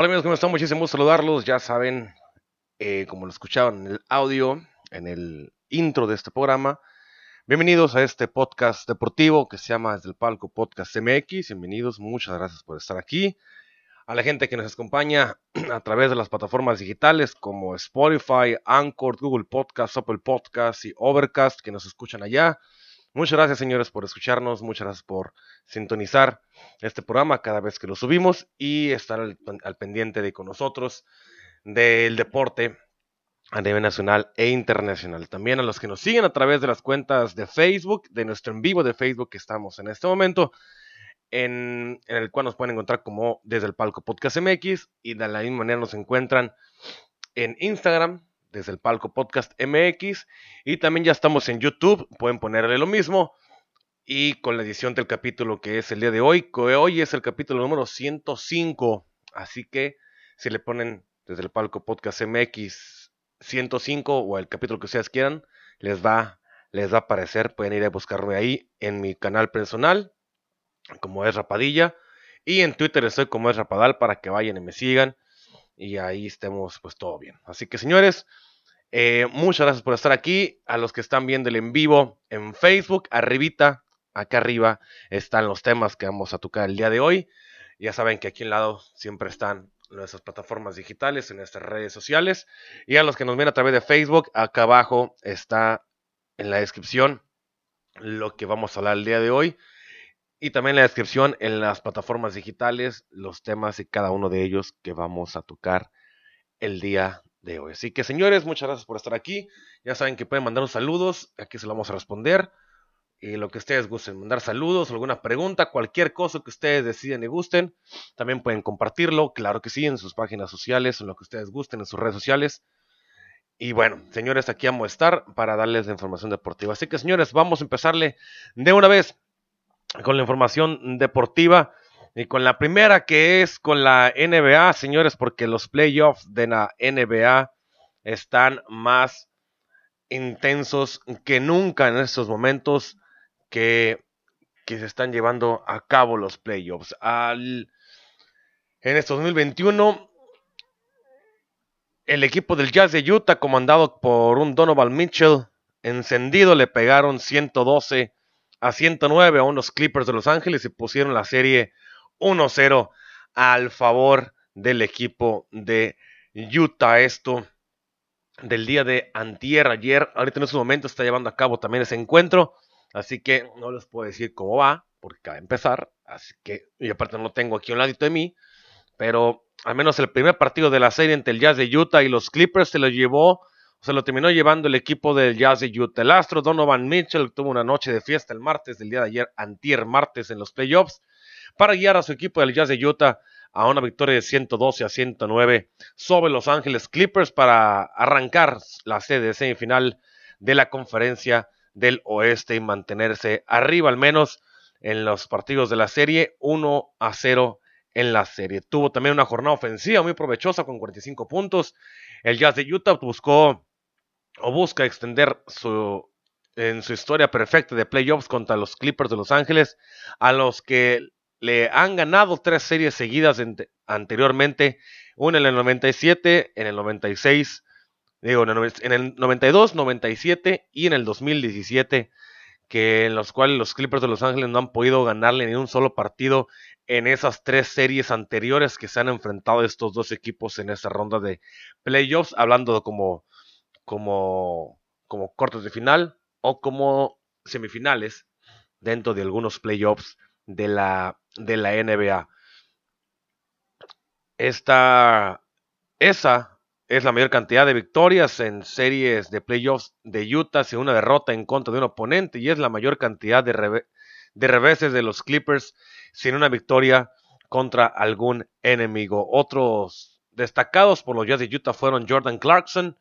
Hola amigos, ¿cómo están? Muchísimo gusto saludarlos. Ya saben, eh, como lo escucharon en el audio, en el intro de este programa, bienvenidos a este podcast deportivo que se llama Desde el Palco Podcast MX. Bienvenidos, muchas gracias por estar aquí. A la gente que nos acompaña a través de las plataformas digitales como Spotify, Anchor, Google Podcast, Apple Podcast y Overcast que nos escuchan allá. Muchas gracias, señores, por escucharnos. Muchas gracias por sintonizar este programa cada vez que lo subimos y estar al, pendiente de con nosotros del deporte a nivel nacional e internacional. También a los que nos siguen a través de las cuentas de Facebook, de nuestro en vivo de Facebook que estamos en este momento, en, en, el cual nos pueden encontrar como desde el palco Podcast MX y de la misma manera nos encuentran en Instagram, desde el palco podcast MX. Y también ya estamos en YouTube, pueden ponerle lo mismo. Y con la edición del capítulo que es el día de hoy, que hoy es el capítulo número 105. Así que si le ponen desde el palco podcast MX 105 o el capítulo que ustedes quieran, les va, les va a aparecer. Pueden ir a buscarme ahí en mi canal personal, como es Rapadilla. Y en Twitter estoy como es Rapadal para que vayan y me sigan y ahí estemos pues todo bien. Así que señores, eh, muchas gracias por estar aquí. A los que están viendo el en vivo en Facebook, arribita, acá arriba están los temas que vamos a tocar el día de hoy. Ya saben que aquí al lado siempre están nuestras plataformas digitales, en nuestras redes sociales. Y a los que nos ven a través de Facebook, acá abajo está en la descripción lo que vamos a hablar el día de hoy. Y también en la descripción en las plataformas digitales, los temas y cada uno de ellos que vamos a tocar el día de hoy. Así que señores, muchas gracias por estar aquí. Ya saben que pueden mandar saludos, aquí se lo vamos a responder. Y lo que ustedes gusten, mandar saludos, alguna pregunta, cualquier cosa que ustedes deciden y gusten. También pueden compartirlo, claro que sí, en sus páginas sociales, en lo que ustedes gusten, en sus redes sociales. Y bueno, señores, aquí vamos a estar para darles la información deportiva. Así que señores, vamos a empezarle de una vez con la información deportiva y con la primera que es con la NBA, señores, porque los playoffs de la NBA están más intensos que nunca en estos momentos que, que se están llevando a cabo los playoffs. Al, en este 2021, el equipo del Jazz de Utah, comandado por un Donovan Mitchell, encendido, le pegaron 112 a 109 a unos Clippers de Los Ángeles y pusieron la serie 1-0 al favor del equipo de Utah. Esto del día de antier, ayer, ahorita en este momento está llevando a cabo también ese encuentro, así que no les puedo decir cómo va, porque acaba de empezar, así que, y aparte no lo tengo aquí a un ladito de mí, pero al menos el primer partido de la serie entre el Jazz de Utah y los Clippers se lo llevó se lo terminó llevando el equipo del Jazz de Utah. El astro Donovan Mitchell tuvo una noche de fiesta el martes del día de ayer, antier martes en los playoffs, para guiar a su equipo del Jazz de Utah a una victoria de 112 a 109 sobre Los Ángeles Clippers para arrancar la sede semifinal de la conferencia del oeste y mantenerse arriba al menos en los partidos de la serie 1 a 0 en la serie. Tuvo también una jornada ofensiva muy provechosa con 45 puntos. El Jazz de Utah buscó o busca extender su, en su historia perfecta de playoffs contra los Clippers de Los Ángeles, a los que le han ganado tres series seguidas anteriormente, una en el 97, en el 96, digo, en el 92, 97 y en el 2017, que en los cuales los Clippers de Los Ángeles no han podido ganarle ni un solo partido en esas tres series anteriores que se han enfrentado estos dos equipos en esta ronda de playoffs, hablando como como, como de final o como semifinales dentro de algunos playoffs de la, de la NBA. Esta, esa es la mayor cantidad de victorias en series de playoffs de Utah sin una derrota en contra de un oponente y es la mayor cantidad de, de reveses de los Clippers sin una victoria contra algún enemigo. Otros destacados por los Jazz de Utah fueron Jordan Clarkson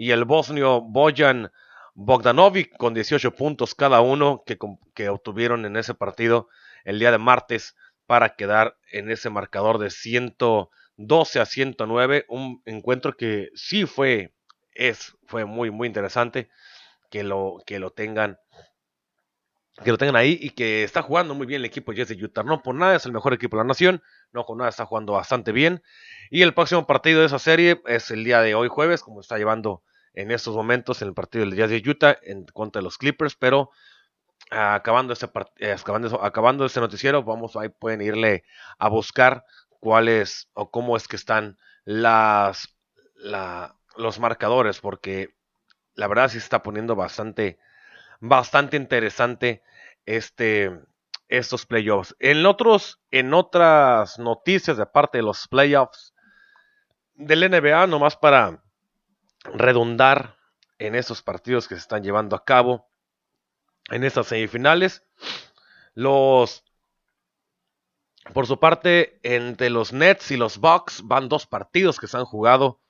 y el bosnio Bojan Bogdanovic con 18 puntos cada uno que, obtuvieron en ese partido el día de martes para quedar en ese marcador de 112 a 109. Un encuentro que sí fue, es, fue muy, muy interesante que lo, que lo tengan que lo tengan ahí y que está jugando muy bien el equipo Jazz de Utah. No por nada es el mejor equipo de la nación, no por nada está jugando bastante bien. Y el próximo partido de esa serie es el día de hoy jueves, como está llevando en estos momentos en el partido del Jazz de Utah en contra de los Clippers, pero acabando este, eh, acabando, acabando este noticiero, vamos ahí pueden irle a buscar cuáles o cómo es que están las los marcadores, porque la verdad sí se está poniendo bastante bastante interesante este estos playoffs. En otros en otras noticias de parte de los playoffs del NBA nomás para redundar en esos partidos que se están llevando a cabo en estas semifinales. Los por su parte, entre los Nets y los Bucks van dos partidos que se han jugado.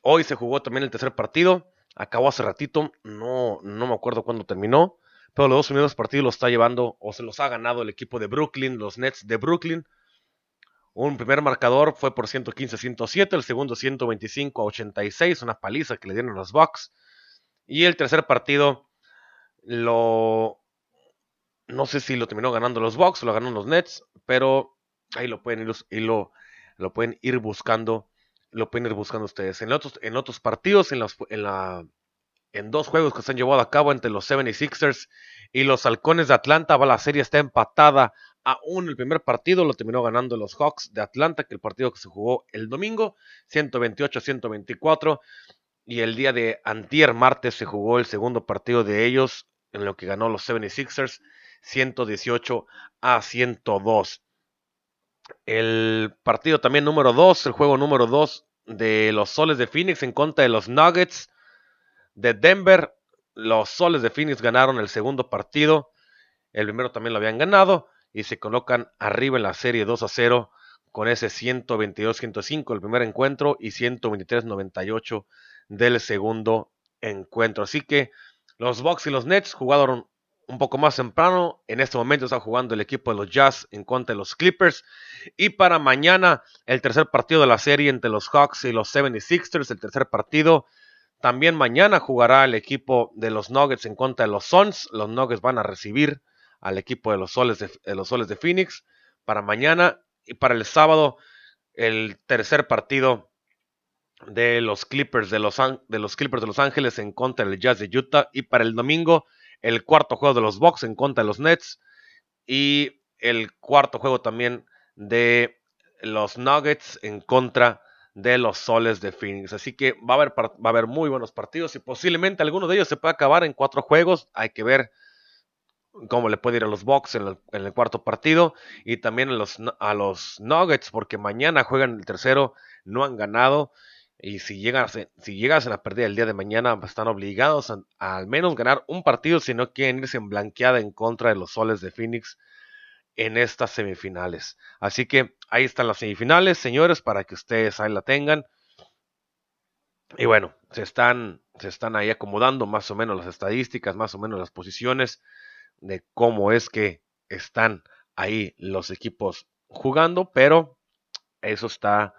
Hoy se jugó también el tercer partido. Acabó hace ratito. No, no me acuerdo cuándo terminó. Pero los dos primeros partidos los está llevando o se los ha ganado el equipo de Brooklyn, los Nets de Brooklyn. Un primer marcador fue por 115-107, el segundo 125-86, una paliza que le dieron los Bucks. Y el tercer partido lo no sé si lo terminó ganando los Bucks o lo ganó los Nets, pero ahí lo pueden ir, lo, lo pueden ir buscando, lo pueden ir buscando ustedes. En otros, en otros partidos, en, los, en, la, en dos juegos que se han llevado a cabo entre los 76ers y los Halcones de Atlanta, va la serie está empatada Aún el primer partido lo terminó ganando los Hawks de Atlanta, que el partido que se jugó el domingo, 128-124. Y el día de antier martes se jugó el segundo partido de ellos, en lo que ganó los 76ers, 118 a 102. El partido también número 2, el juego número 2 de los Soles de Phoenix en contra de los Nuggets de Denver. Los Soles de Phoenix ganaron el segundo partido. El primero también lo habían ganado y se colocan arriba en la serie 2 a 0 con ese 122-105 el primer encuentro y 123-98 del segundo encuentro. Así que los Bucks y los Nets jugaron un poco más temprano. En este momento está jugando el equipo de los Jazz en contra de los Clippers. Y para mañana el tercer partido de la serie entre los Hawks y los 76ers, el tercer partido. También mañana jugará el equipo de los Nuggets en contra de los Suns. Los Nuggets van a recibir al equipo de los Soles de, los Soles de Phoenix para mañana y para el sábado el tercer partido de los Clippers de los, de los Clippers de Los Ángeles en contra del Jazz de Utah y para el domingo el cuarto juego de los Bucks en contra de los Nets y el cuarto juego también de los Nuggets en contra de los Soles de Phoenix. Así que va a haber, va a haber muy buenos partidos y posiblemente alguno de ellos se pueda acabar en cuatro juegos. Hay que ver cómo le puede ir a los Bucks en el, cuarto partido y también a los, Nuggets porque mañana juegan el tercero, no han ganado y si llegasen a perder el día de mañana están obligados a, al menos ganar un partido si no quieren irse en blanqueada en contra de los soles de Phoenix en estas semifinales. Así que ahí están las semifinales, señores, para que ustedes ahí la tengan. Y bueno, se están, se están ahí acomodando más o menos las estadísticas, más o menos las posiciones de cómo es que están ahí los equipos jugando, pero eso está,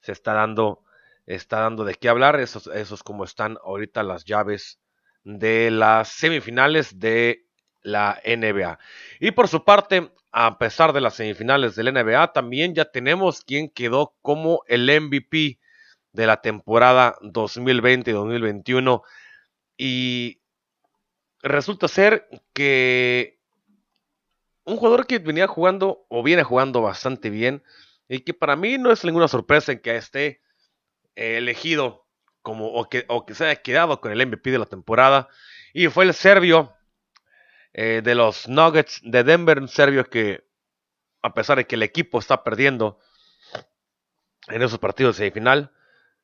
se está dando, está dando de qué hablar, eso, eso es como están ahorita las llaves de las semifinales de la NBA. Y por su parte, a pesar de las semifinales del NBA, también ya tenemos quien quedó como el MVP de la temporada 2020-2021. Y resulta ser que un jugador que venía jugando o viene jugando bastante bien y que para mí no es ninguna sorpresa en que esté eh, elegido como o que, o que se haya quedado con el MVP de la temporada. Y fue el serbio eh, de los Nuggets de Denver, un serbio que a pesar de que el equipo está perdiendo en esos partidos de semifinal,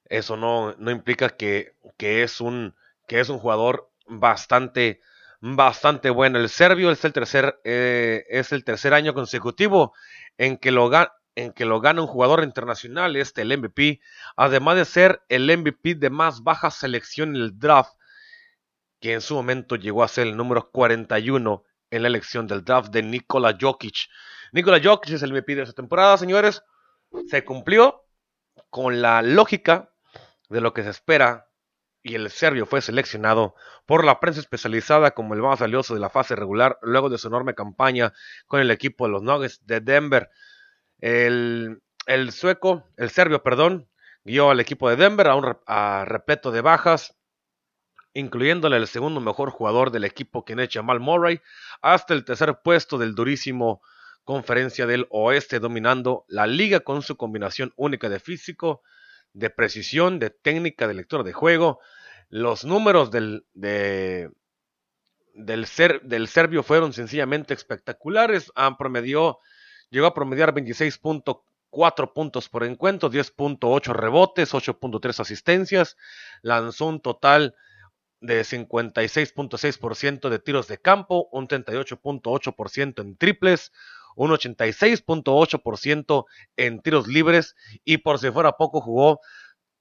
eso no, no implica que, que, es un, que es un jugador bastante, bastante bueno. El serbio es el tercer, eh, es el tercer año consecutivo en que, lo, en que lo gana un jugador internacional, este el MVP, además de ser el MVP de más baja selección en el draft, que en su momento llegó a ser el número 41 en la elección del draft de Nikola Jokic. Nikola Jokic es el MVP de esta temporada, señores. Se cumplió con la lógica de lo que se espera y el serbio fue seleccionado por la prensa especializada como el más valioso de la fase regular luego de su enorme campaña con el equipo de los Nuggets de Denver. El, sueco, el serbio, perdón, guió al equipo de Denver a un repleto de bajas, incluyéndole el segundo mejor jugador del equipo, quien es Jamal Murray, hasta el tercer puesto del durísimo conferencia del oeste, dominando la liga con su combinación única de físico, de precisión, de técnica de lectura de juego. Los números del, del, ser, del serbio fueron sencillamente espectaculares. Llegó a promediar 26.4 puntos por encuentro, 10.8 rebotes, 8.3 asistencias. Lanzó un total de 56.6% de tiros de campo, un 38.8% en triples, un 86.8% en tiros libres y por si fuera poco jugó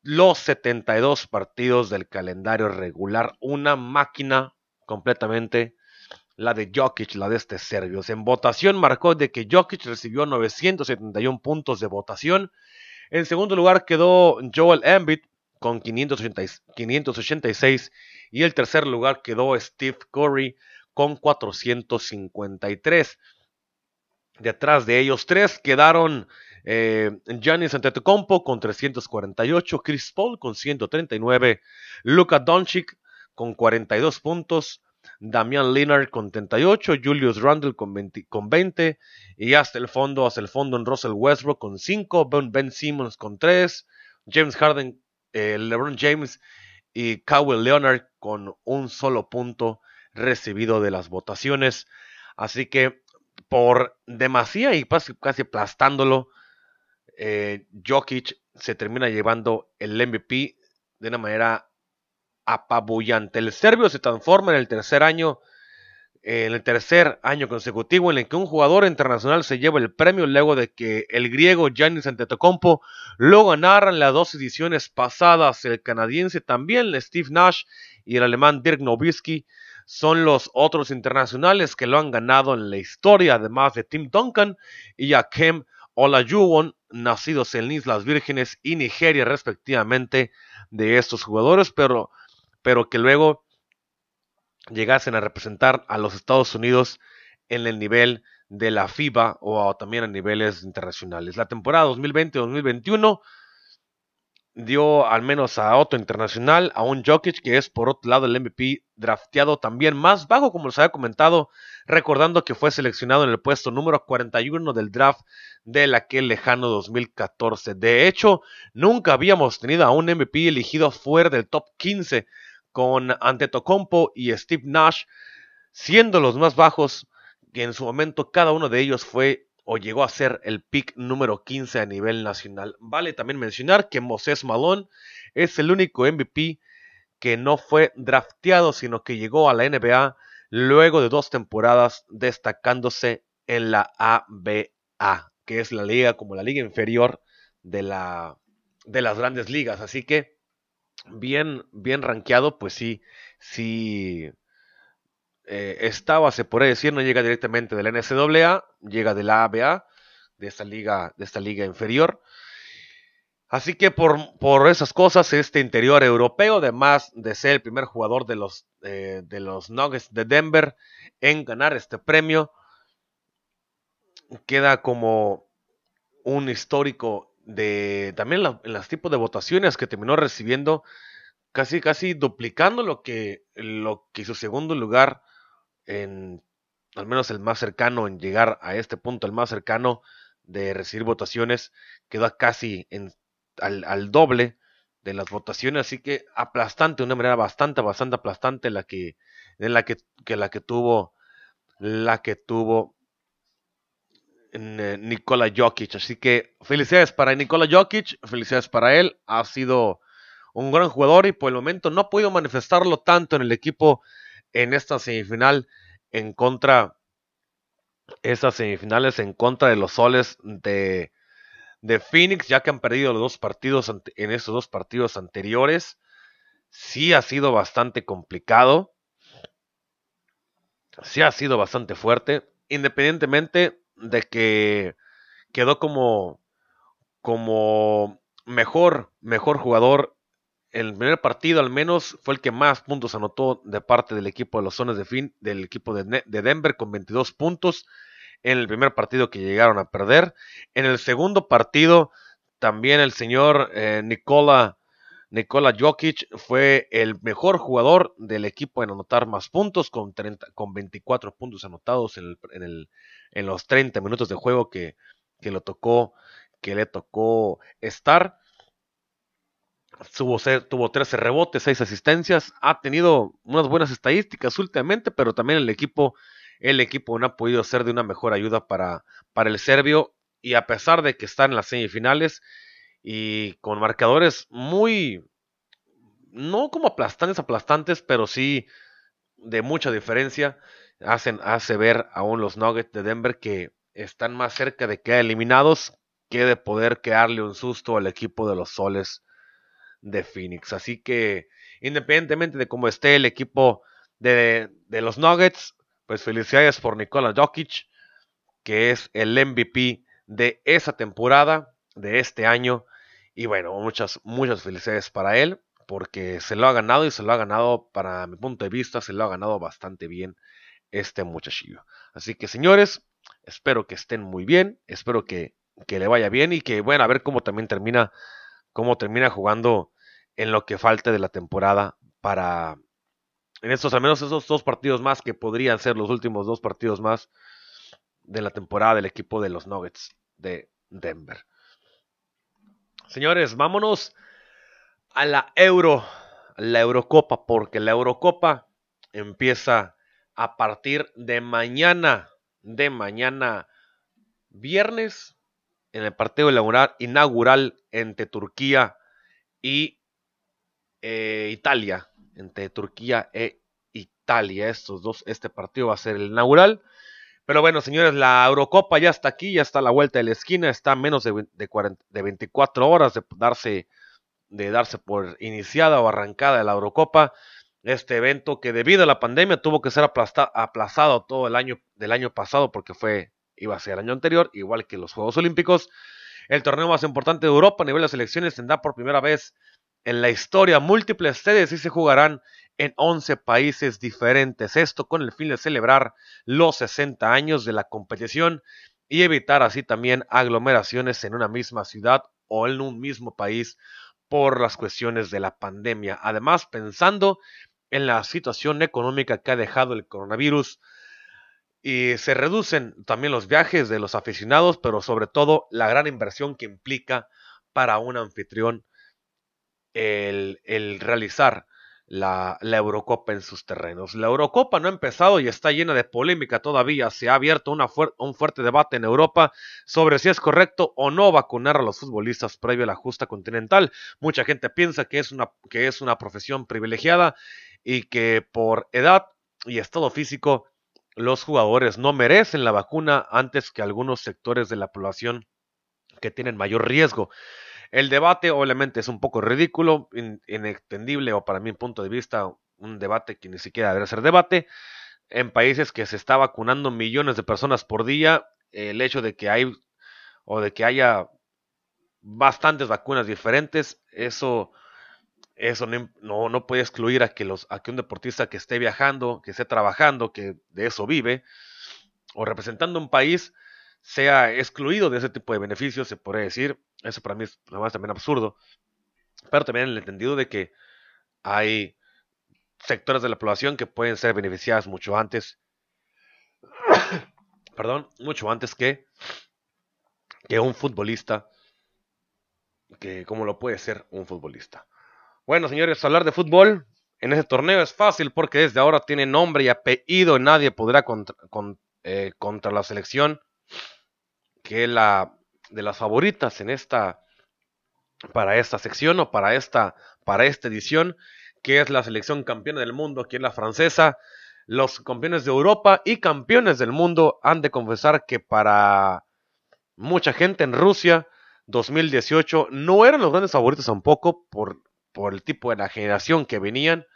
los 72 partidos del calendario regular. Una máquina completamente la de Jokic, la de este serbio. En votación marcó de que Jokic recibió 971 puntos de votación. En segundo lugar quedó Joel Embiid con 586 y el tercer lugar quedó Steve Curry con 453. Detrás de ellos tres quedaron eh, Giannis Antetokounmpo con 348, Chris Paul con 139, Luka Doncic con 42 puntos, Damian Lillard con 38, Julius Randle con 20, y hasta el fondo, hasta el fondo en Russell Westbrook con 5, Ben, Simmons con 3, James Harden, eh, LeBron James y Kawhi Leonard con un solo punto recibido de las votaciones. Así que por demasía y casi, aplastándolo, eh, Jokic se termina llevando el MVP de una manera apabullante. El serbio se transforma en el tercer año, en el tercer año consecutivo en el que un jugador internacional se lleva el premio luego de que el griego Giannis Antetokounmpo lo ganaran las dos ediciones pasadas. El canadiense también, Steve Nash y el alemán Dirk Nowitzki son los otros internacionales que lo han ganado en la historia, además de Tim Duncan y Akem Olajuwon, nacidos en Islas Vírgenes y Nigeria respectivamente de estos jugadores, pero, pero que luego llegasen a representar a los Estados Unidos en el nivel de la FIBA o también a niveles internacionales. La temporada 2020-2021 dio al menos a otro internacional, a un Jokic que es por otro lado el MVP drafteado también más bajo, como les había comentado, recordando que fue seleccionado en el puesto número 41 del draft de aquel lejano 2014. De hecho, nunca habíamos tenido a un MVP elegido fuera del top 15 con Antetokounmpo y Steve Nash siendo los más bajos, que en su momento cada uno de ellos fue o llegó a ser el pick número 15 a nivel nacional. Vale también mencionar que Moses Malone es el único MVP que no fue drafteado, sino que llegó a la NBA luego de dos temporadas destacándose en la ABA, que es la liga como la liga inferior de, la, de las grandes ligas. Así que bien, bien rankeado, pues sí, sí eh, estaba, se puede decir, no llega directamente de la NCAA, llega de la ABA, de esta liga, de esta liga inferior. Así que por, por esas cosas, este interior europeo, además de ser el primer jugador de los, eh, de los Nuggets de Denver en ganar este premio, queda como un histórico de también en los tipos de votaciones que terminó recibiendo, casi casi duplicando lo que, lo que su segundo lugar en al menos el más cercano en llegar a este punto, el más cercano de recibir votaciones, quedó casi en, al, doble de las votaciones, así que aplastante, una manera bastante, bastante aplastante la que, en la que, la que tuvo, la que tuvo eh, Nikola Jokic. Así que felicidades para Nikola Jokic, felicidades para él, ha sido un gran jugador y por el momento no ha podido manifestarlo tanto en el equipo en esta semifinal en contra, estas semifinales en contra de los soles de, de Phoenix, ya que han perdido los dos partidos en estos dos partidos anteriores. Sí ha sido bastante complicado. Sí ha sido bastante fuerte. Independientemente de que quedó como, como mejor, mejor jugador. El primer partido al menos fue el que más puntos anotó de parte del equipo de los zonas de fin, del equipo de, de Denver con 22 puntos en el primer partido que llegaron a perder. En el segundo partido, también el señor eh, Nikola, Nikola Jokic fue el mejor jugador del equipo en anotar más puntos, con, 30, con 24 puntos anotados en, el, en, los 30 minutos de juego que, que, lo tocó, que le tocó estar. Tuvo, tuvo 13 rebotes, 6 asistencias. Ha tenido unas buenas estadísticas últimamente, pero también el equipo el equipo no ha podido ser de una mejor ayuda para, para el serbio y a pesar de que está en las semifinales y con marcadores muy, no como aplastantes, aplastantes, pero sí de mucha diferencia, hacen, hace ver aún los Nuggets de Denver que están más cerca de quedar eliminados que de poder quedarle un susto al equipo de los soles de Phoenix. Así que independientemente de cómo esté el equipo de, de los Nuggets, pues felicidades por Nikola Jokic, que es el MVP de esa temporada, de este año. Y bueno, muchas, muchas felicidades para él, porque se lo ha ganado y se lo ha ganado, para mi punto de vista, se lo ha ganado bastante bien este muchachillo. Así que señores, espero que estén muy bien, espero que, que le vaya bien y que, bueno, a ver cómo también termina, cómo termina jugando en lo que falte de la temporada para, en estos, al menos esos dos partidos más que podrían ser los últimos dos partidos más de la temporada del equipo de los Nuggets de Denver. Señores, vámonos a la Euro, la Eurocopa, porque la Eurocopa empieza a partir de mañana, de mañana viernes, en el partido inaugural entre Turquía y eh, Italia entre Turquía e Italia. Estos dos, este partido va a ser el inaugural. Pero bueno, señores, la Eurocopa ya está aquí, ya está a la vuelta de la esquina, está a menos de, de 24 horas de darse, de darse por iniciada o arrancada la Eurocopa. Este evento que debido a la pandemia tuvo que ser aplazado todo el año del año pasado porque fue, iba a ser el año anterior, igual que los Juegos Olímpicos. El torneo más importante de Europa a nivel de selecciones tendrá por primera vez en la historia, múltiples sedes y se jugarán en 11 países diferentes. Esto con el fin de celebrar los 60 años de la competición y evitar así también aglomeraciones en una misma ciudad o en un mismo país por las cuestiones de la pandemia. Además, pensando en la situación económica que ha dejado el coronavirus, y se reducen también los viajes de los aficionados, pero sobre todo la gran inversión que implica para un anfitrión el, realizar la, Eurocopa en sus terrenos. La Eurocopa no ha empezado y está llena de polémica todavía. Se ha abierto un fuerte debate en Europa sobre si es correcto o no vacunar a los futbolistas previo a la justa continental. Mucha gente piensa que es una, que es una profesión privilegiada y que por edad y estado físico los jugadores no merecen la vacuna antes que algunos sectores de la población que tienen mayor riesgo. El debate obviamente es un poco ridículo, inextendible o para mi punto de vista un debate que ni siquiera debe ser debate. En países que se está vacunando millones de personas por día, el hecho de que hay o de que haya bastantes vacunas diferentes, eso, eso no, no, puede excluir a que, los, a que un deportista que esté viajando, que esté trabajando, que de eso vive, o representando un país, sea excluido de ese tipo de beneficios, se podría decir. Eso para mí es además también absurdo. Pero también el entendido de que hay sectores de la población que pueden ser beneficiadas mucho antes. perdón, mucho antes que, que un futbolista. Que como lo puede ser un futbolista. Bueno, señores, hablar de fútbol en ese torneo es fácil porque desde ahora tiene nombre y apellido. Nadie podrá contra, eh, contra la selección que la de las favoritas en esta para esta sección o para esta para esta edición, que es la selección campeona del mundo, que es la francesa. Los campeones de Europa y campeones del mundo han de confesar que para mucha gente en Rusia 2018 no eran los grandes favoritos tampoco por, por el tipo de la generación que venían.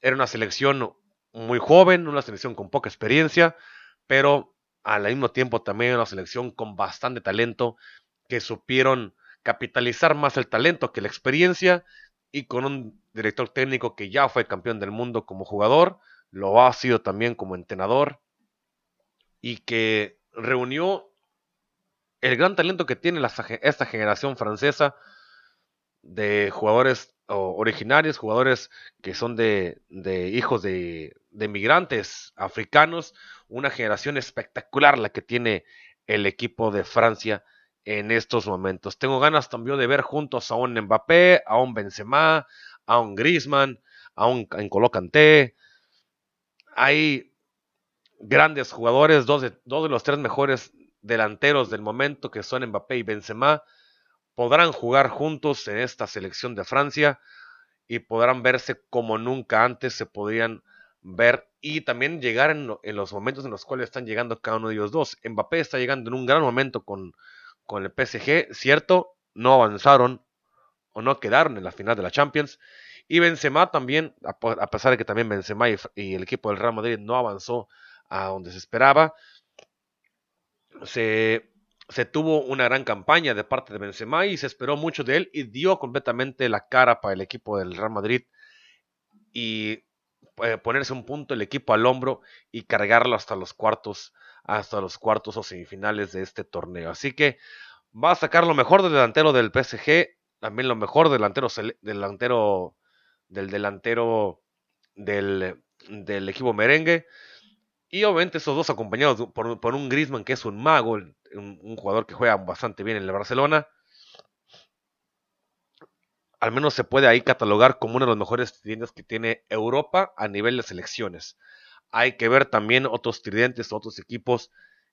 Era una selección muy joven, una selección con poca experiencia, pero al mismo tiempo también una selección con bastante talento que supieron capitalizar más el talento que la experiencia y con un director técnico que ya fue campeón del mundo como jugador, lo ha sido también como entrenador y que reunió el gran talento que tiene esta generación francesa de jugadores originarios, jugadores que son de, hijos de, de, migrantes africanos, una generación espectacular la que tiene el equipo de Francia en estos momentos. Tengo ganas también de ver juntos a un Mbappé, a un Benzema, a un Griezmann, a un N'Golo Kanté. Hay grandes jugadores, dos de, dos de los tres mejores delanteros del momento que son Mbappé y Benzema podrán jugar juntos en esta selección de Francia y podrán verse como nunca antes se podrían ver y también llegar en, los momentos en los cuales están llegando cada uno de ellos dos. Mbappé está llegando en un gran momento con, con el PSG, cierto, no avanzaron o no quedaron en la final de la Champions. Y Benzema también, a pesar de que también Benzema y el equipo del Real Madrid no avanzó a donde se esperaba, se, se tuvo una gran campaña de parte de Benzema y se esperó mucho de él y dio completamente la cara para el equipo del Real Madrid y eh, ponerse un punto el equipo al hombro y cargarlo hasta los cuartos, hasta los cuartos o semifinales de este torneo. Así que va a sacar lo mejor del delantero del PSG, también lo mejor del delantero, delantero del delantero del, del equipo merengue y obviamente esos dos acompañados por, un Griezmann que es un mago, un, jugador que juega bastante bien en el Barcelona. Al menos se puede ahí catalogar como uno de los mejores tridentes que tiene Europa a nivel de selecciones. Hay que ver también otros tridentes, otros equipos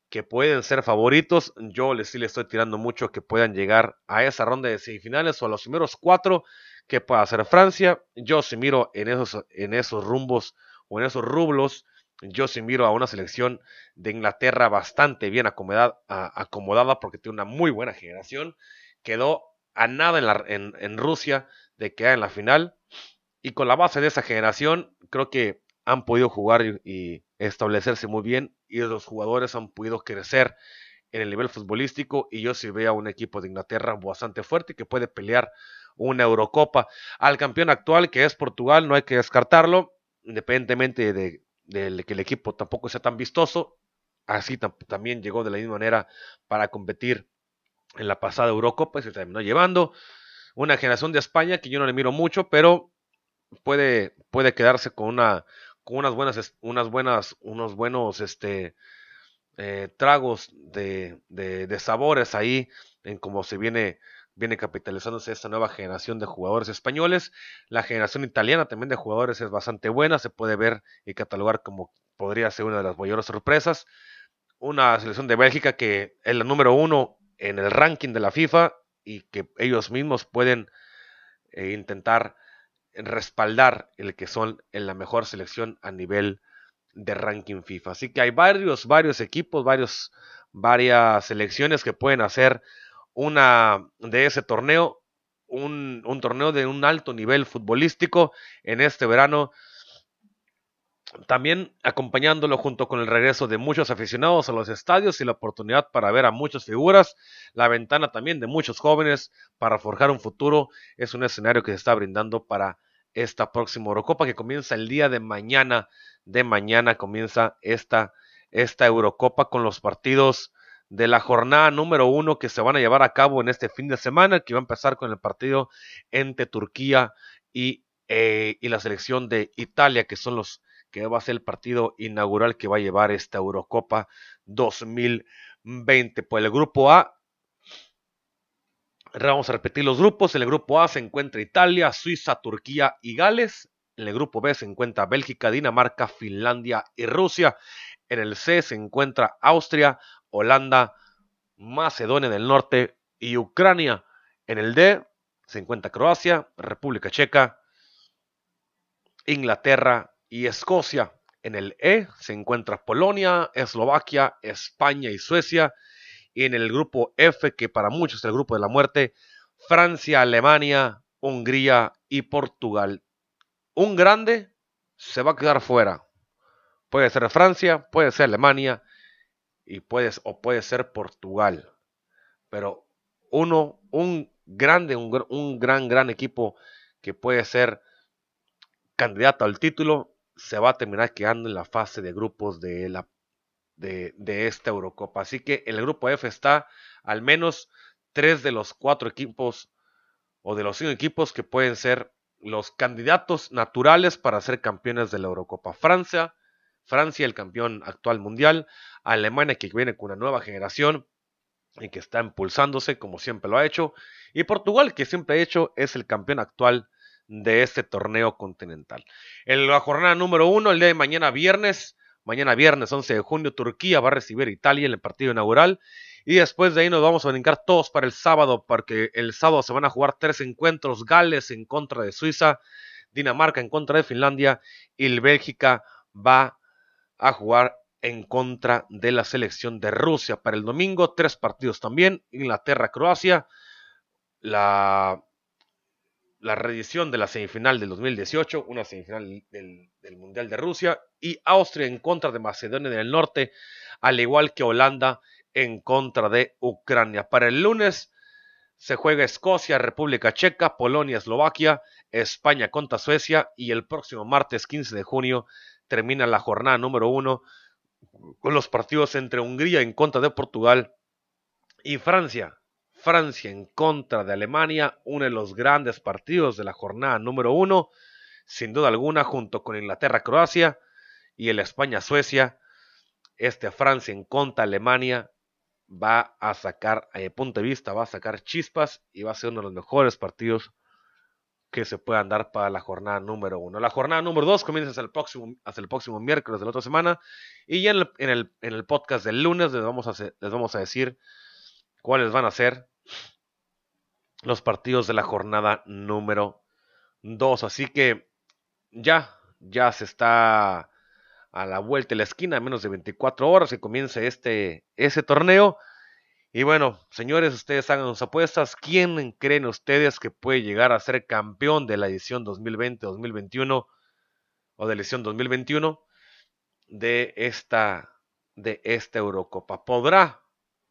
que pueden ser favoritos. Yo les, sí le estoy tirando mucho que puedan llegar a esa ronda de semifinales o a los primeros cuatro que pueda hacer Francia. Yo si miro en esos, en esos rumbos o en esos rublos yo sí miro a una selección de Inglaterra bastante bien acomodada, acomodada porque tiene una muy buena generación. Quedó a nada en, en, Rusia de quedar en la final. Y con la base de esa generación, creo que han podido jugar y, establecerse muy bien. Y los jugadores han podido crecer en el nivel futbolístico. Y yo sí veo a un equipo de Inglaterra bastante fuerte que puede pelear una Eurocopa. Al campeón actual, que es Portugal, no hay que descartarlo. Independientemente de, del que el equipo tampoco sea tan vistoso. Así también llegó de la misma manera para competir en la pasada Eurocopa y se terminó llevando. Una generación de España que yo no le miro mucho, pero puede, puede quedarse con una con unas buenas, unas buenas, unos buenos este, eh, tragos de, de, de, sabores ahí en cómo se viene viene capitalizándose esta nueva generación de jugadores españoles. La generación italiana también de jugadores es bastante buena, se puede ver y catalogar como podría ser una de las mayores sorpresas. Una selección de Bélgica que es la número uno en el ranking de la FIFA y que ellos mismos pueden eh, intentar respaldar el que son en la mejor selección a nivel de ranking FIFA. Así que hay varios, varios equipos, varios, varias selecciones que pueden hacer una de ese torneo, un, torneo de un alto nivel futbolístico en este verano. También acompañándolo junto con el regreso de muchos aficionados a los estadios y la oportunidad para ver a muchas figuras, la ventana también de muchos jóvenes para forjar un futuro, es un escenario que se está brindando para esta próxima Eurocopa que comienza el día de mañana. De mañana comienza esta, esta Eurocopa con los partidos de la jornada número uno que se van a llevar a cabo en este fin de semana, que va a empezar con el partido entre Turquía y, eh, y la selección de Italia, que son los que va a ser el partido inaugural que va a llevar esta Eurocopa 2020. Pues el grupo A, vamos a repetir los grupos. En el grupo A se encuentra Italia, Suiza, Turquía y Gales. En el grupo B se encuentra Bélgica, Dinamarca, Finlandia y Rusia. En el C se encuentra Austria, Holanda, Macedonia del Norte y Ucrania. En el D se encuentra Croacia, República Checa, Inglaterra y Escocia. En el E se encuentra Polonia, Eslovaquia, España y Suecia. Y en el grupo F, que para muchos es el grupo de la muerte, Francia, Alemania, Hungría y Portugal. Un grande se va a quedar fuera. Puede ser Francia, puede ser Alemania y puede, o puede ser Portugal. Pero uno, un grande, un, un gran, gran equipo que puede ser candidato al título, se va a terminar quedando en la fase de grupos de, la, de, de esta Eurocopa. Así que en el grupo F está al menos tres de los cuatro equipos o de los cinco equipos que pueden ser los candidatos naturales para ser campeones de la Eurocopa. Francia, Francia, el campeón actual mundial, Alemania que viene con una nueva generación y que está impulsándose como siempre lo ha hecho, y Portugal que siempre ha hecho es el campeón actual de este torneo continental. En la jornada número uno, el día de mañana viernes, mañana viernes 11 de junio, Turquía va a recibir a Italia en el partido inaugural y después de ahí nos vamos a brincar todos para el sábado, porque el sábado se van a jugar tres encuentros, Gales en contra de Suiza, Dinamarca en contra de Finlandia y Bélgica va a jugar en contra de la selección de Rusia. Para el domingo, tres partidos también, Inglaterra-Croacia, la, la reedición de la semifinal del 2018, una semifinal del, del Mundial de Rusia, y Austria en contra de Macedonia del Norte, al igual que Holanda en contra de Ucrania. Para el lunes se juega Escocia, República Checa, Polonia, Eslovaquia, España contra Suecia y el próximo martes 15 de junio termina la jornada número uno con los partidos entre Hungría en contra de Portugal y Francia. Francia en contra de Alemania, uno de los grandes partidos de la jornada número uno, sin duda alguna, junto con Inglaterra-Croacia y el España-Suecia. Este Francia en contra de Alemania va a sacar, a mi punto de vista, va a sacar chispas y va a ser uno de los mejores partidos que se puedan dar para la jornada número uno. La jornada número dos comienza hasta el próximo, hasta el próximo miércoles de la otra semana y ya en el, en el, podcast del lunes les vamos, a, les vamos a decir cuáles van a ser los partidos de la jornada número dos. Así que ya, ya se está a la vuelta de la esquina, menos de 24 horas que comience este, ese torneo. Y bueno, señores, ustedes hagan sus apuestas. ¿Quién creen ustedes que puede llegar a ser campeón de la edición 2020-2021 o de la edición 2021 de esta, de esta Eurocopa? ¿Podrá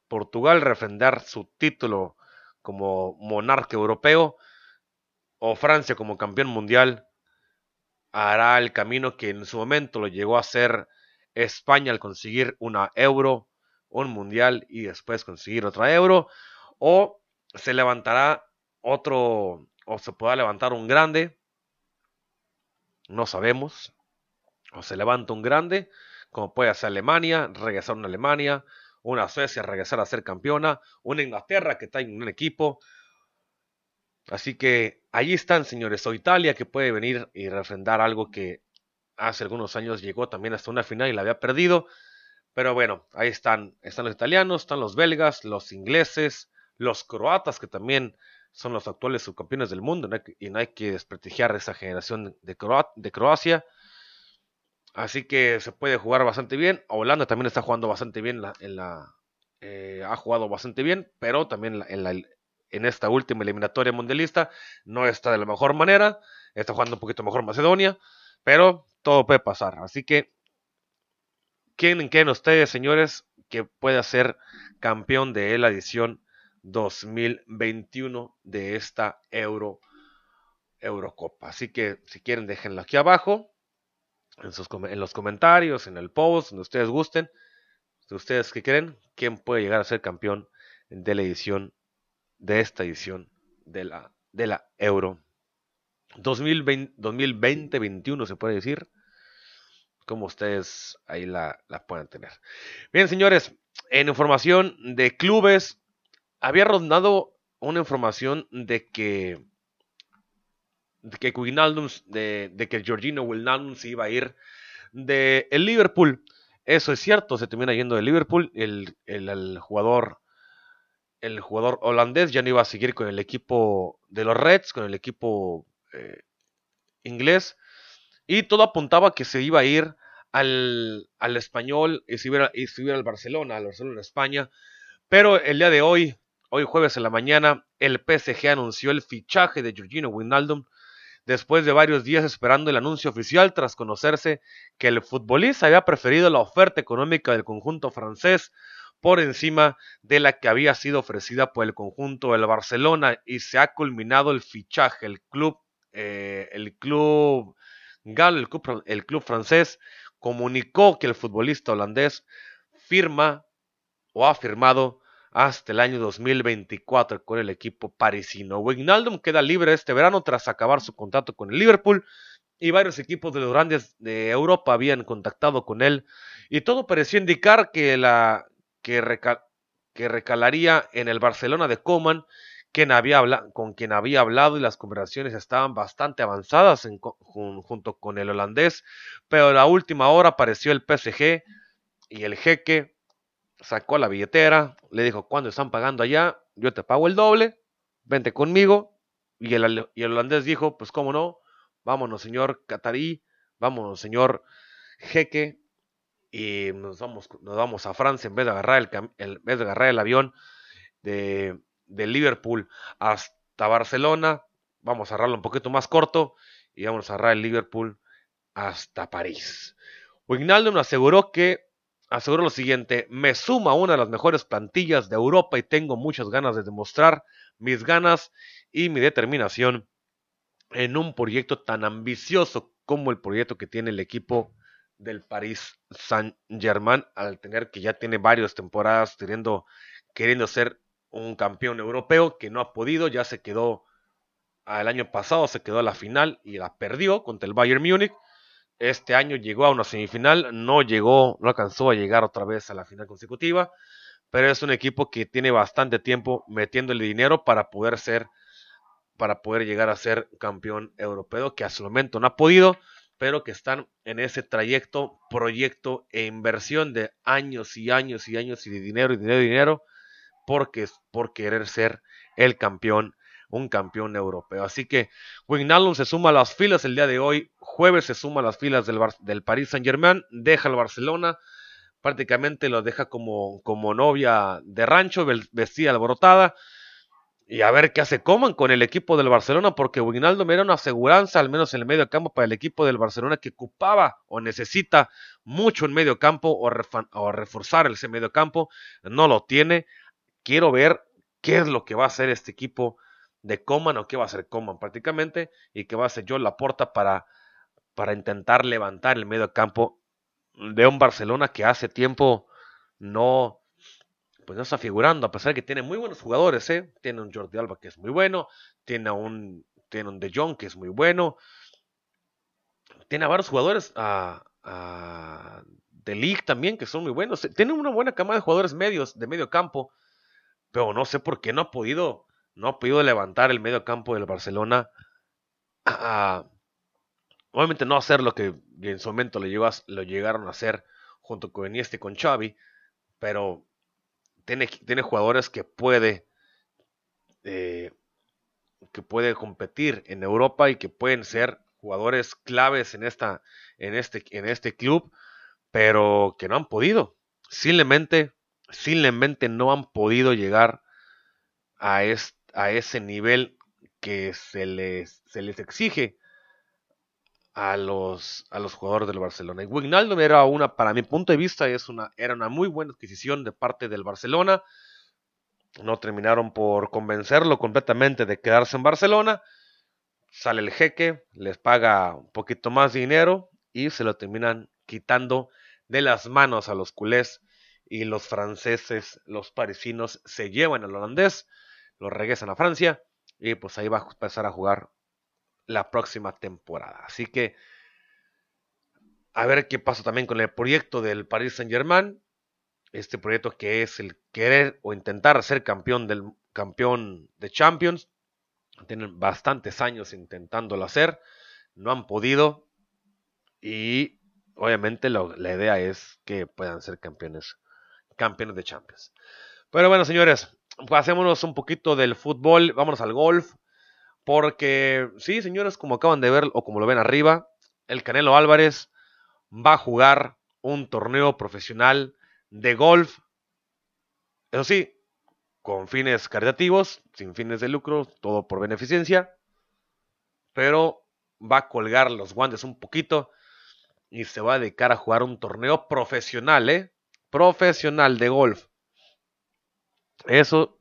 Portugal refrendar su título como monarca europeo o Francia como campeón mundial hará el camino que en su momento lo llegó a hacer España al conseguir una euro, un mundial y después conseguir otra euro, o se levantará otro, o se podrá levantar un grande, no sabemos, o se levanta un grande, como puede ser Alemania, regresar a una Alemania, una Suecia regresar a ser campeona, una Inglaterra que está en un equipo, Así que allí están, señores. O Italia que puede venir y refrendar algo que hace algunos años llegó también hasta una final y la había perdido. Pero bueno, ahí están. Están los italianos, están los belgas, los ingleses, los croatas que también son los actuales subcampeones del mundo y no hay que desprestigiar esa generación de, de Croacia. Así que se puede jugar bastante bien. Holanda también está jugando bastante bien en la, eh, ha jugado bastante bien, pero también en la, en esta última eliminatoria mundialista. No está de la mejor manera, está jugando un poquito mejor Macedonia, pero todo puede pasar. Así que, ¿quién creen ustedes, señores, que pueda ser campeón de la edición 2021 de esta Euro, Eurocopa? Así que, si quieren, déjenlo aquí abajo. En, los comentarios, en el post, donde ustedes gusten, ustedes que creen, quién puede llegar a ser campeón de la edición de esta edición de la, de la Euro 2020-21 se puede decir, como ustedes ahí la, la pueden tener. Bien, señores, en información de clubes, había rondado una información de que de que de, de que Georgino Wijnaldum se iba a ir de el Liverpool. Eso es cierto, se termina yendo de Liverpool. El, el, el jugador el jugador holandés ya no iba a seguir con el equipo de los Reds, con el equipo eh, inglés. Y todo apuntaba que se iba a ir al, al español y se, iba, y al Barcelona, al Barcelona España, Pero el día de hoy, hoy jueves en la mañana, el PSG anunció el fichaje de Georgino Wijnaldum después de varios días esperando el anuncio oficial tras conocerse que el futbolista había preferido la oferta económica del conjunto francés por encima de la que había sido ofrecida por el conjunto del Barcelona y se ha culminado el fichaje. El club, eh, el club Gal, el club, francés, comunicó que el futbolista holandés firma o ha firmado hasta el año 2024 con el equipo parisino. Wijnaldum queda libre este verano tras acabar su contrato con el Liverpool y varios equipos de los grandes de Europa habían contactado con él y todo parecía indicar que la que recalaría en el Barcelona de Coman con quien había hablado y las conversaciones estaban bastante avanzadas junto con el holandés, pero a la última hora apareció el PSG y el jeque sacó la billetera, le dijo, ¿cuándo están pagando allá? Yo te pago el doble, vente conmigo. Y el, y el holandés dijo, pues cómo no, vámonos señor Catarí, vámonos señor Jeque, y nos vamos, nos vamos a Francia en vez de agarrar el, en vez de agarrar el avión de, de, Liverpool hasta Barcelona, vamos a agarrarlo un poquito más corto y vamos a agarrar el Liverpool hasta París. Wijnaldum aseguró que aseguro lo siguiente, me suma una de las mejores plantillas de Europa y tengo muchas ganas de demostrar mis ganas y mi determinación en un proyecto tan ambicioso como el proyecto que tiene el equipo del Paris Saint-Germain, al tener que ya tiene varias temporadas queriendo ser un campeón europeo que no ha podido, ya se quedó el año pasado, se quedó a la final y la perdió contra el Bayern Múnich. Este año llegó a una semifinal, no llegó, no alcanzó a llegar otra vez a la final consecutiva, pero es un equipo que tiene bastante tiempo metiéndole dinero para poder ser, para poder llegar a ser campeón europeo, que hasta el momento no ha podido, pero que están en ese trayecto, proyecto e inversión de años y años y años y de dinero y dinero y dinero, porque por querer ser el campeón un campeón europeo. Así que Wijnaldum se suma a las filas el día de hoy, jueves se suma a las filas del, del Paris Saint Germain, deja el Barcelona, prácticamente lo deja como, como novia de rancho, vestida alborotada. Y a ver qué hace Coman con el equipo del Barcelona, porque Wijnaldum era una aseguranza, al menos en el medio campo, para el equipo del Barcelona que ocupaba o necesita mucho en medio campo o, o reforzar ese medio campo. No lo tiene. Quiero ver qué es lo que va a hacer este equipo de Coman o qué va a hacer Coman prácticamente y qué va a hacer la Laporta para, para intentar levantar el medio campo de un Barcelona que hace tiempo no pues no está figurando, a pesar de que tiene muy buenos jugadores, ¿eh? Tiene un Jordi Alba que es muy bueno, tiene un, tiene un De Jong que es muy bueno, tiene a varios jugadores a, de League también que son muy buenos, tiene una buena cama de jugadores medios, de medio campo, pero no sé por qué no ha podido no ha podido levantar el medio campo del Barcelona obviamente no hacer lo que en su momento lo, lo llegaron a hacer junto con Iniesta y con Xavi, pero tiene, tiene jugadores que puede eh, que puede competir en Europa y que pueden ser jugadores claves en esta en este en este club, pero que no han podido. Simplemente simplemente no han podido llegar a a ese nivel que se les, se les exige a los, a los jugadores del Barcelona. Y Wijnaldum era una, para mi punto de vista, es una, era una muy buena adquisición de parte del Barcelona. No terminaron por convencerlo completamente de quedarse en Barcelona. Sale el jeque, les paga un poquito más dinero y se lo terminan quitando de las manos a los culés y los franceses, los parisinos se llevan al holandés lo regresan a Francia y pues ahí va a empezar a jugar la próxima temporada. Así que a ver qué pasa también con el proyecto del Paris Saint Germain. Este proyecto que es el querer o intentar ser campeón del campeón de Champions. Tienen bastantes años intentándolo hacer. No han podido. Y obviamente la idea es que puedan ser campeones, campeones de Champions. Pero bueno, señores, pasémonos un poquito del fútbol, vámonos al golf, porque sí, señores, como acaban de ver o como lo ven arriba, el Canelo Álvarez va a jugar un torneo profesional de golf. Eso sí, con fines caritativos, sin fines de lucro, todo por beneficencia, pero va a colgar los guantes un poquito y se va a dedicar a jugar un torneo profesional, ¿eh? Profesional de golf. Eso,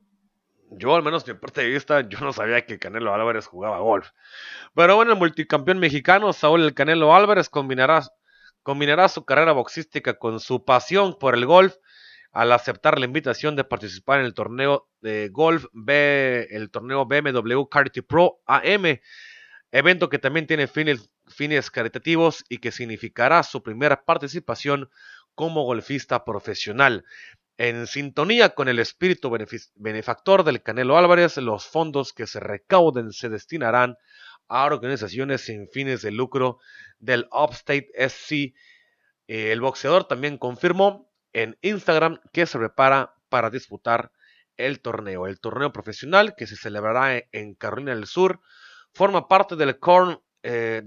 yo al menos mi parte de vista, yo no sabía que Canelo Álvarez jugaba golf. Pero bueno, el multicampeón mexicano Saúl El Canelo Álvarez combinará, combinará su carrera boxística con su pasión por el golf al aceptar la invitación de participar en el torneo de golf B, el torneo BMW Carity Pro AM, evento que también tiene fines, fines caritativos y que significará su primera participación como golfista profesional. En sintonía con el espíritu benefactor del Canelo Álvarez, los fondos que se recauden se destinarán a organizaciones sin fines de lucro del Upstate SC. El boxeador también confirmó en Instagram que se prepara para disputar el torneo. El torneo profesional que se celebrará en Carolina del Sur forma parte del Corn, eh,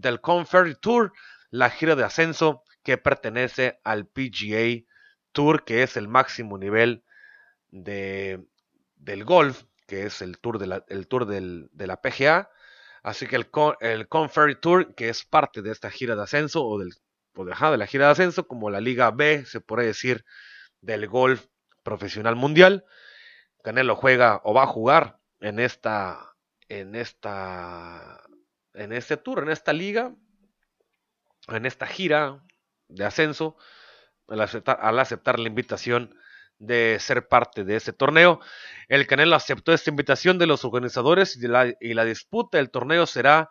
Tour, la gira de ascenso que pertenece al PGA Tour, que es el máximo nivel de, del golf, que es el tour de la, tour de la PGA. Así que el, el Tour, que es parte de esta gira de ascenso o del de la gira de ascenso, como la Liga B, se puede decir, del golf profesional mundial. Canelo juega o va a jugar en esta, en esta, en este tour, en esta liga, en esta gira de ascenso, al aceptar, la invitación de ser parte de ese torneo. El Canelo aceptó esta invitación de los organizadores y la, y la disputa del torneo será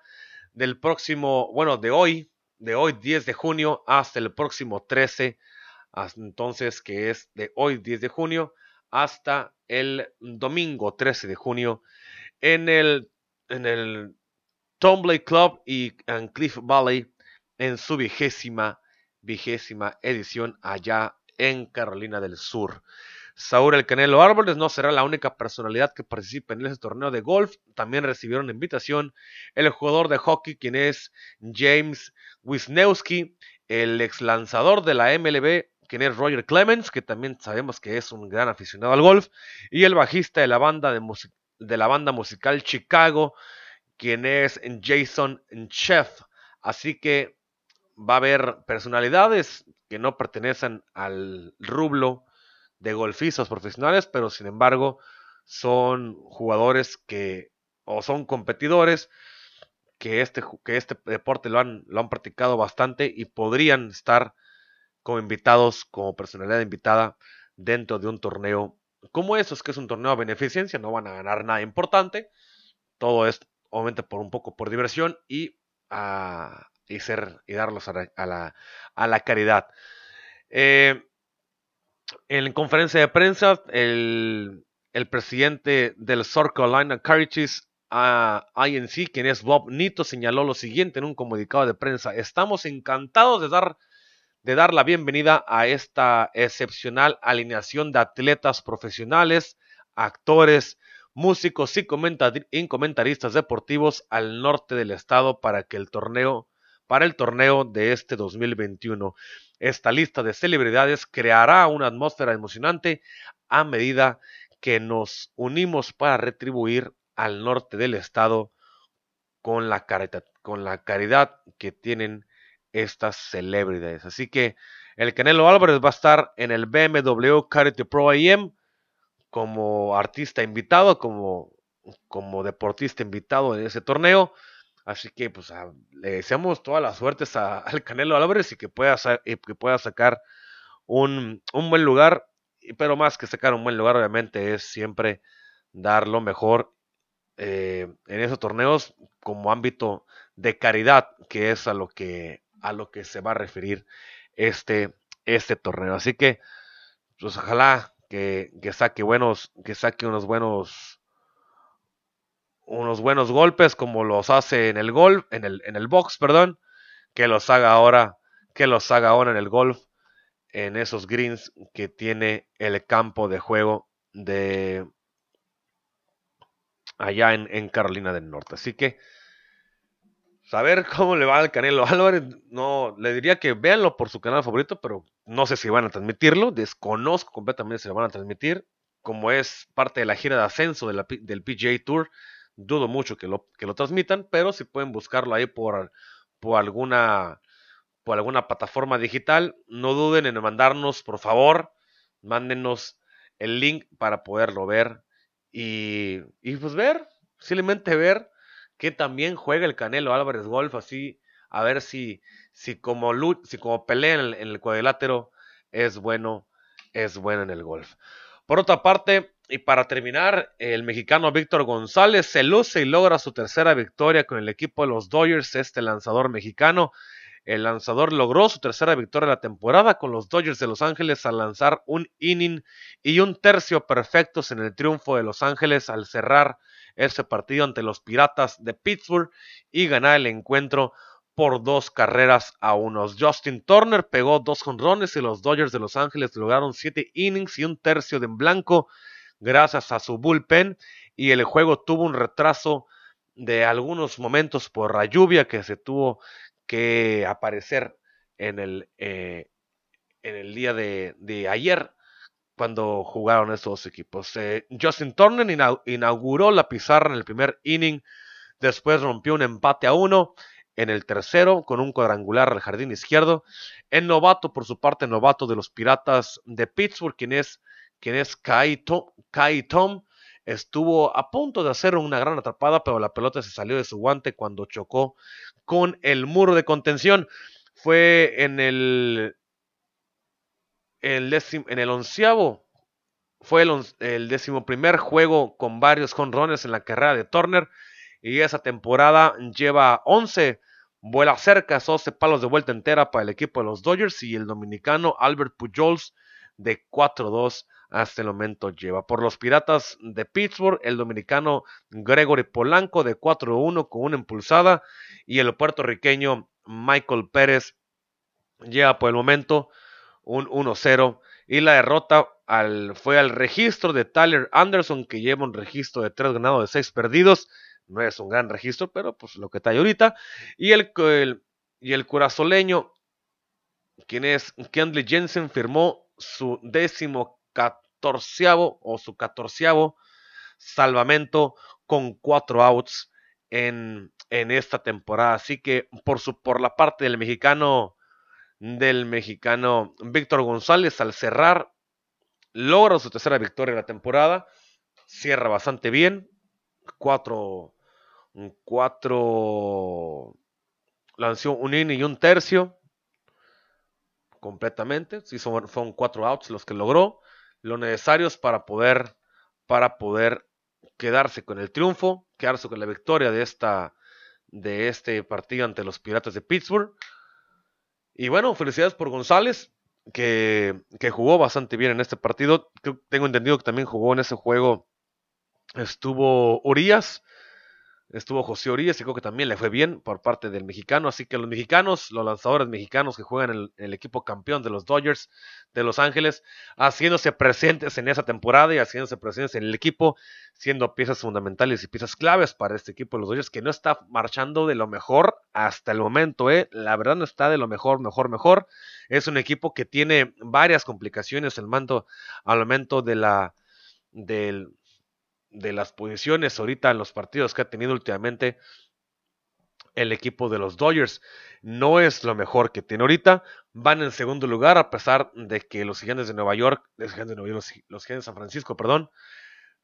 del próximo, bueno, de hoy, de hoy 10 de junio hasta el próximo 13, entonces que es de hoy 10 de junio hasta el domingo 13 de junio en el, en el Club y en Cliff Valley en su vigésima, vigésima edición allá en Carolina del Sur. Saúl El Canelo Árboles no será la única personalidad que participe en ese torneo de golf. También recibieron invitación el jugador de hockey, quien es James Wisniewski, el ex lanzador de la MLB, quien es Roger Clemens, que también sabemos que es un gran aficionado al golf, y el bajista de la banda, de, la banda musical Chicago, quien es Jason Chef. Así que va a haber personalidades que no pertenecen al rublo de golfistas profesionales, pero sin embargo son jugadores que o son competidores que este, que este deporte lo han, lo han practicado bastante y podrían estar como invitados, como personalidad invitada dentro de un torneo como esos, que es un torneo a beneficencia, no van a ganar nada importante, todo es obviamente por un poco por diversión y, a, y ser y darlos a la, a la, caridad. Eh, en conferencia de prensa, el, presidente del South Carolina Carities a INC, quien es Bob Nito, señaló lo siguiente en un comunicado de prensa. Estamos encantados de dar, de dar la bienvenida a esta excepcional alineación de atletas profesionales, actores, músicos y, y comentaristas deportivos al norte del estado para que el torneo, para el torneo de este 2021. Esta lista de celebridades creará una atmósfera emocionante a medida que nos unimos para retribuir al norte del estado con la, caridad, con la caridad que tienen estas celebridades. Así que el Canelo Álvarez va a estar en el BMW Charity Pro AM como artista invitado, como, como deportista invitado en ese torneo. Así que pues le deseamos todas las suertes al Canelo Álvarez y que pueda, que pueda sacar un, buen lugar. Pero más que sacar un buen lugar, obviamente, es siempre dar lo mejor eh, en esos torneos como ámbito de caridad, que es a lo que, a lo que se va a referir este, este torneo. Así que, pues ojalá que, que saque buenos, que saque unos buenos unos buenos golpes como los hace en el golf, en el, en el box, perdón, que los haga ahora, que los haga ahora en el golf, en esos greens que tiene el campo de juego de allá en, Carolina del Norte. Así que saber cómo le va al Canelo Álvarez, no le diría que véanlo por su canal favorito, pero no sé si van a transmitirlo, desconozco completamente si lo van a transmitir como es parte de la gira de ascenso del PGA Tour, dudo mucho que lo, que lo transmitan, pero si pueden buscarlo ahí por, por, alguna, por alguna plataforma digital, no duden en mandarnos, por favor, mándenos el link para poderlo ver y, y pues ver, simplemente ver que también juega el Canelo Álvarez Golf, así a ver si, si, como, si como pelea en el, en el cuadrilátero es bueno, es bueno en el golf. Por otra parte, y para terminar, el mexicano Víctor González se luce y logra su tercera victoria con el equipo de los Dodgers, este lanzador mexicano. El lanzador logró su tercera victoria de la temporada con los Dodgers de Los Ángeles al lanzar un inning y un tercio perfectos en el triunfo de Los Ángeles al cerrar ese partido ante los Piratas de Pittsburgh y ganar el encuentro por dos carreras a unos. Justin Turner pegó dos jonrones y los Dodgers de Los Ángeles lograron siete innings y un tercio de en blanco gracias a su bullpen y el juego tuvo un retraso de algunos momentos por la lluvia que se tuvo que aparecer en el, eh, en el día de, ayer cuando jugaron estos equipos. Eh, Justin Turner inauguró la pizarra en el primer inning, después rompió un empate a uno en el tercero con un cuadrangular al jardín izquierdo. El novato, por su parte, novato de los Piratas de Pittsburgh, quien es, quien es Kai, Tom, estuvo a punto de hacer una gran atrapada, pero la pelota se salió de su guante cuando chocó con el muro de contención. Fue en el, el en el onceavo, fue el, el décimo primer juego con varios jonrones en la carrera de Turner y esa temporada lleva 11 vuela cerca, 12 palos de vuelta entera para el equipo de los Dodgers y el dominicano Albert Pujols de 4-2 hasta el momento lleva. Por los Piratas de Pittsburgh, el dominicano Gregory Polanco de 4-1 con una impulsada y el puertorriqueño Michael Pérez lleva por el momento un 1-0 y la derrota al, fue al registro de Tyler Anderson que lleva un registro de 3 ganados de 6 perdidos. No es un gran registro, pero pues lo que está ahí ahorita. Y el, y el curazoleño, quien es Kendley Jensen, firmó su décimo catorceavo o su catorceavo salvamento con cuatro outs en, en, esta temporada. Así que por, su, por la parte del mexicano, del mexicano Víctor González, al cerrar, logra su tercera victoria de la temporada. Cierra bastante bien. Cuatro, cuatro, lanzó un inning y un tercio completamente. Sí, son, fueron cuatro outs los que logró, lo necesarios para poder, para poder quedarse con el triunfo, quedarse con la victoria de, esta, de este partido ante los Piratas de Pittsburgh. Y bueno, felicidades por González, que, que jugó bastante bien en este partido. Tengo entendido que también jugó en ese juego. Estuvo Urias, Estuvo José Orías y creo que también le fue bien por parte del mexicano. Así que los mexicanos, los lanzadores mexicanos que juegan en el, equipo campeón de los Dodgers de Los Ángeles, haciéndose presentes en esa temporada y haciéndose presentes en el equipo, siendo piezas fundamentales y piezas claves para este equipo de los Dodgers que no está marchando de lo mejor hasta el momento. ¿eh? La verdad no está de lo mejor, mejor, mejor. Es un equipo que tiene varias complicaciones el mando al momento de la, del, de las posiciones ahorita en los partidos que ha tenido últimamente el equipo de los Dodgers. No es lo mejor que tiene ahorita. Van en segundo lugar a pesar de que los gigantes de Nueva York, los gigantes de, los, gigantes de San Francisco, perdón,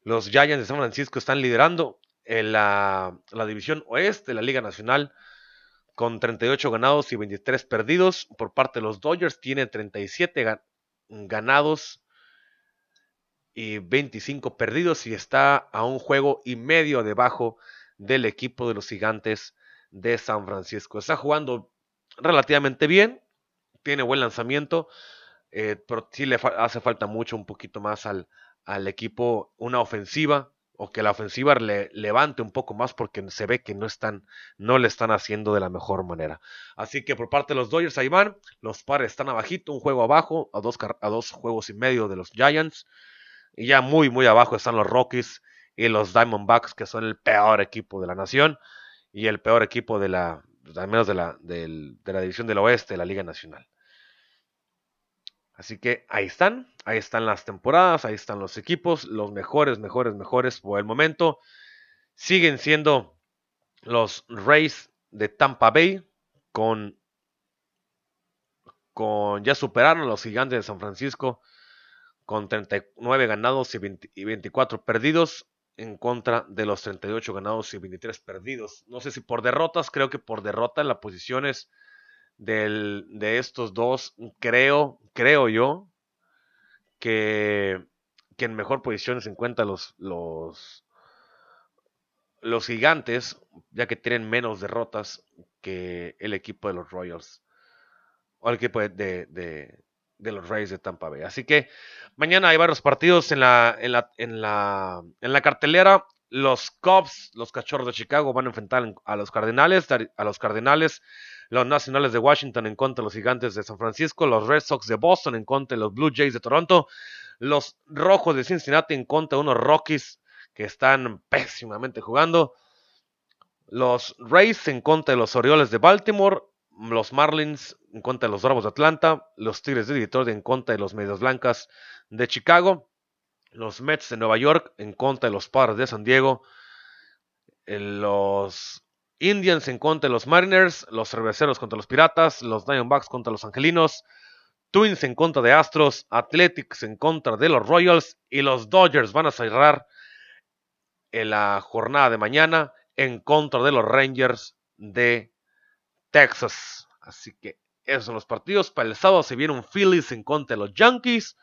los Giants de San Francisco están liderando en la, la división oeste de la Liga Nacional con 38 ganados y 23 perdidos. Por parte de los Dodgers tiene 37 ganados y 25 perdidos y está a un juego y medio debajo del equipo de los gigantes de San Francisco. Está jugando relativamente bien, tiene buen lanzamiento, eh, pero sí le hace falta mucho, un poquito más al, al, equipo, una ofensiva o que la ofensiva le levante un poco más porque se ve que no están, no le están haciendo de la mejor manera. Así que por parte de los Dodgers ahí van, los pares están abajito, un juego abajo, a dos, a dos juegos y medio de los Giants. Y ya muy, muy abajo están los Rockies y los Diamondbacks, que son el peor equipo de la nación y el peor equipo de la, al menos de la, de la división del oeste de la Liga Nacional. Así que ahí están, ahí están las temporadas, ahí están los equipos, los mejores, mejores, mejores por el momento. Siguen siendo los Rays de Tampa Bay con, con ya superaron los gigantes de San Francisco con 39 ganados y, 24 perdidos en contra de los 38 ganados y 23 perdidos. No sé si por derrotas, creo que por derrota en las posiciones de estos dos, creo, creo yo, que, que en mejor posición se encuentran los, los, los gigantes, ya que tienen menos derrotas que el equipo de los Royals. O el equipo de, de los Rays de Tampa Bay. Así que mañana hay varios partidos en la, en la, en la, en la cartelera. Los Cubs, los Cachorros de Chicago van a enfrentar a los Cardenales, a los Cardenales, los Nacionales de Washington en contra de los Gigantes de San Francisco, los Red Sox de Boston en contra de los Blue Jays de Toronto, los Rojos de Cincinnati en contra de unos Rockies que están pésimamente jugando, los Rays en contra de los Orioles de Baltimore, los Marlins en contra de los Bravos de Atlanta, los Tigres de Detroit en contra de los Medias Blancas de Chicago, los Mets de Nueva York en contra de los Padres de San Diego, eh, los Indians en contra de los Mariners, los Cerveceros contra los Piratas, los Diamondbacks contra los Angelinos, Twins en contra de Astros, Athletics en contra de los Royals y los Dodgers van a cerrar en la jornada de mañana en contra de los Rangers de Texas. Así que esos son los partidos. Para el sábado se viene un Phillies en contra de los Yankees.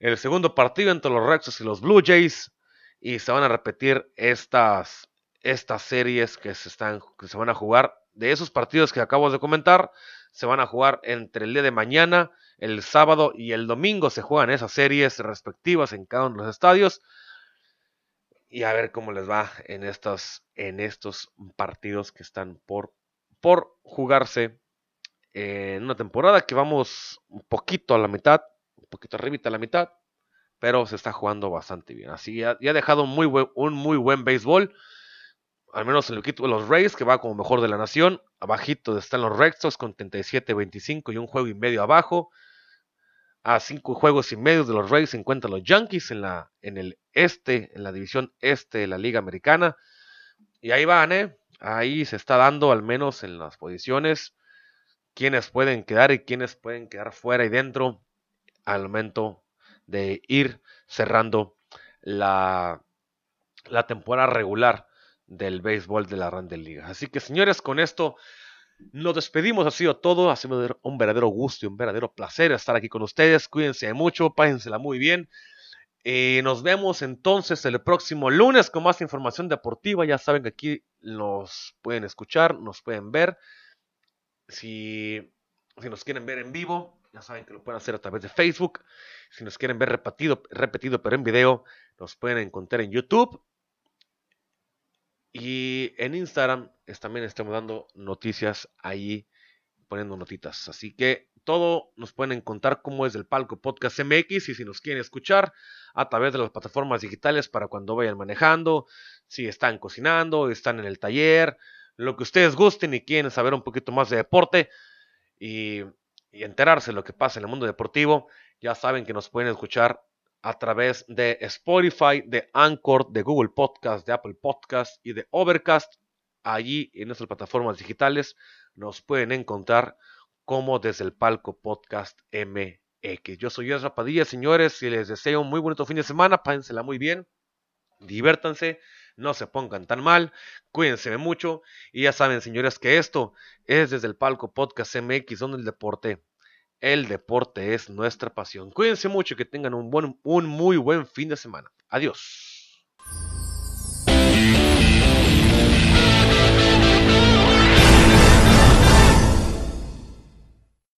El segundo partido entre los Rexos y los Blue Jays. Y se van a repetir estas, estas series que se, están, que se van a jugar. De esos partidos que acabo de comentar, se van a jugar entre el día de mañana, el sábado y el domingo. Se juegan esas series respectivas en cada uno de los estadios. Y a ver cómo les va en estos, en estos partidos que están por por jugarse en una temporada que vamos un poquito a la mitad, un poquito arriba a la mitad, pero se está jugando bastante bien. Así ya, ha dejado muy un muy buen béisbol, al menos en el equipo de los Rays, que va como mejor de la nación. Abajito están los Red con 37-25 y un juego y medio abajo. A cinco juegos y medio de los Rays se encuentran los Yankees en, la, en el este, en la división este de la Liga Americana. Y ahí van, ¿eh? Ahí se está dando, al menos en las posiciones, quienes pueden quedar y quienes pueden quedar fuera y dentro al momento de ir cerrando la, la temporada regular del béisbol de la Grande Liga. Así que señores, con esto nos despedimos. Ha sido todo. Ha sido un verdadero gusto y un verdadero placer estar aquí con ustedes. Cuídense mucho, pásensela muy bien. Y nos vemos entonces el próximo lunes con más información deportiva. Ya saben que aquí nos pueden escuchar, nos pueden ver. Si, si nos quieren ver en vivo, ya saben que lo pueden hacer a través de Facebook. Si nos quieren ver repetido, repetido pero en video, nos pueden encontrar en YouTube. Y en Instagram también estamos dando noticias ahí, poniendo notitas. Así que todo nos pueden encontrar como es el Palco Podcast MX y si nos quieren escuchar a través de las plataformas digitales para cuando vayan manejando, si están cocinando, están en el taller, lo que ustedes gusten y quieren saber un poquito más de deporte y, enterarse de lo que pasa en el mundo deportivo, ya saben que nos pueden escuchar a través de Spotify, de Anchor, de Google Podcast, de Apple Podcast y de Overcast. Allí en nuestras plataformas digitales nos pueden encontrar como desde el palco podcast MX. Yo soy Ezra Padilla, señores, y les deseo un muy bonito fin de semana, pásensela muy bien, diviértanse, no se pongan tan mal, cuídense mucho, y ya saben, señores, que esto es desde el palco podcast MX, donde el deporte, el deporte es nuestra pasión. Cuídense mucho y que tengan un, buen, un muy buen fin de semana. Adiós.